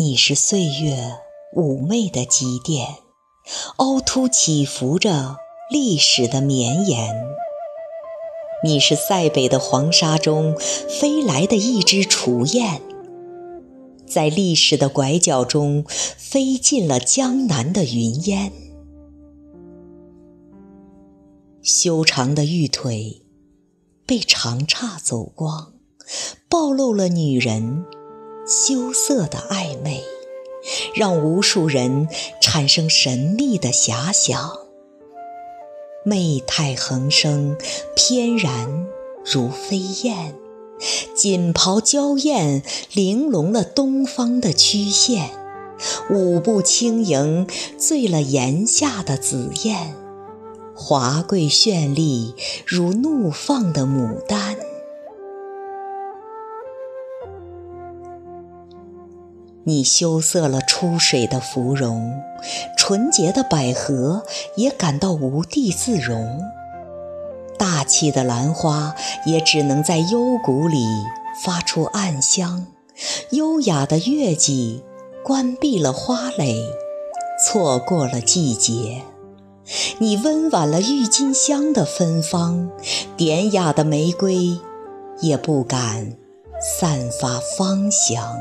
你是岁月妩媚的积淀，凹凸起伏着历史的绵延。你是塞北的黄沙中飞来的一只雏雁，在历史的拐角中飞进了江南的云烟。修长的玉腿被长叉走光，暴露了女人。羞涩的暧昧，让无数人产生神秘的遐想。媚态横生，翩然如飞燕，锦袍娇艳，玲珑了东方的曲线。舞步轻盈，醉了檐下的紫燕，华贵绚丽，如怒放的牡丹。你羞涩了出水的芙蓉，纯洁的百合也感到无地自容。大气的兰花也只能在幽谷里发出暗香。优雅的月季关闭了花蕾，错过了季节。你温婉了郁金香的芬芳，典雅的玫瑰也不敢散发芳香。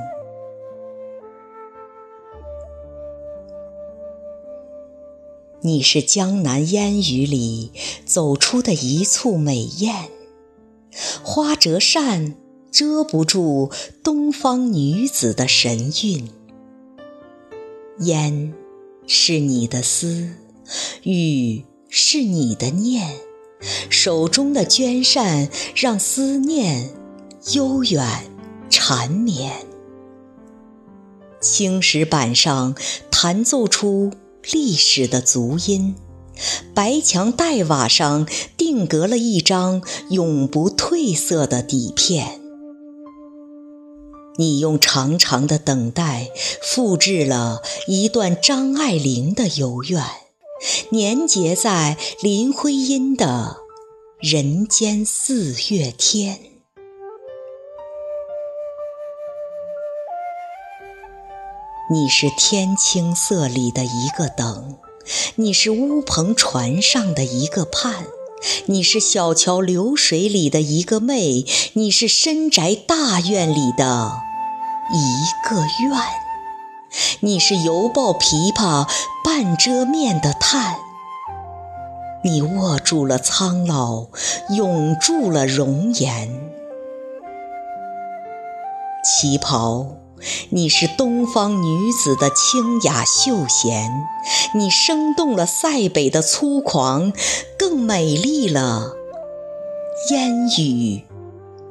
你是江南烟雨里走出的一簇美艳，花折扇遮不住东方女子的神韵。烟是你的思，雨是你的念，手中的绢扇让思念悠远缠绵。青石板上弹奏出。历史的足音，白墙黛瓦上定格了一张永不褪色的底片。你用长长的等待复制了一段张爱玲的幽怨，粘结在林徽因的人间四月天。你是天青色里的一个等，你是乌篷船上的一个盼，你是小桥流水里的一个媚，你是深宅大院里的一个愿，你是犹抱琵琶半遮面的叹，你握住了苍老，永驻了容颜，旗袍。你是东方女子的清雅秀贤，你生动了塞北的粗犷，更美丽了烟雨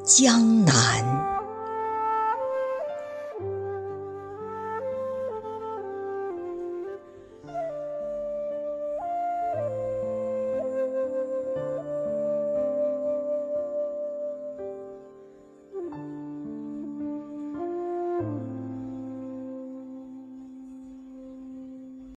江南。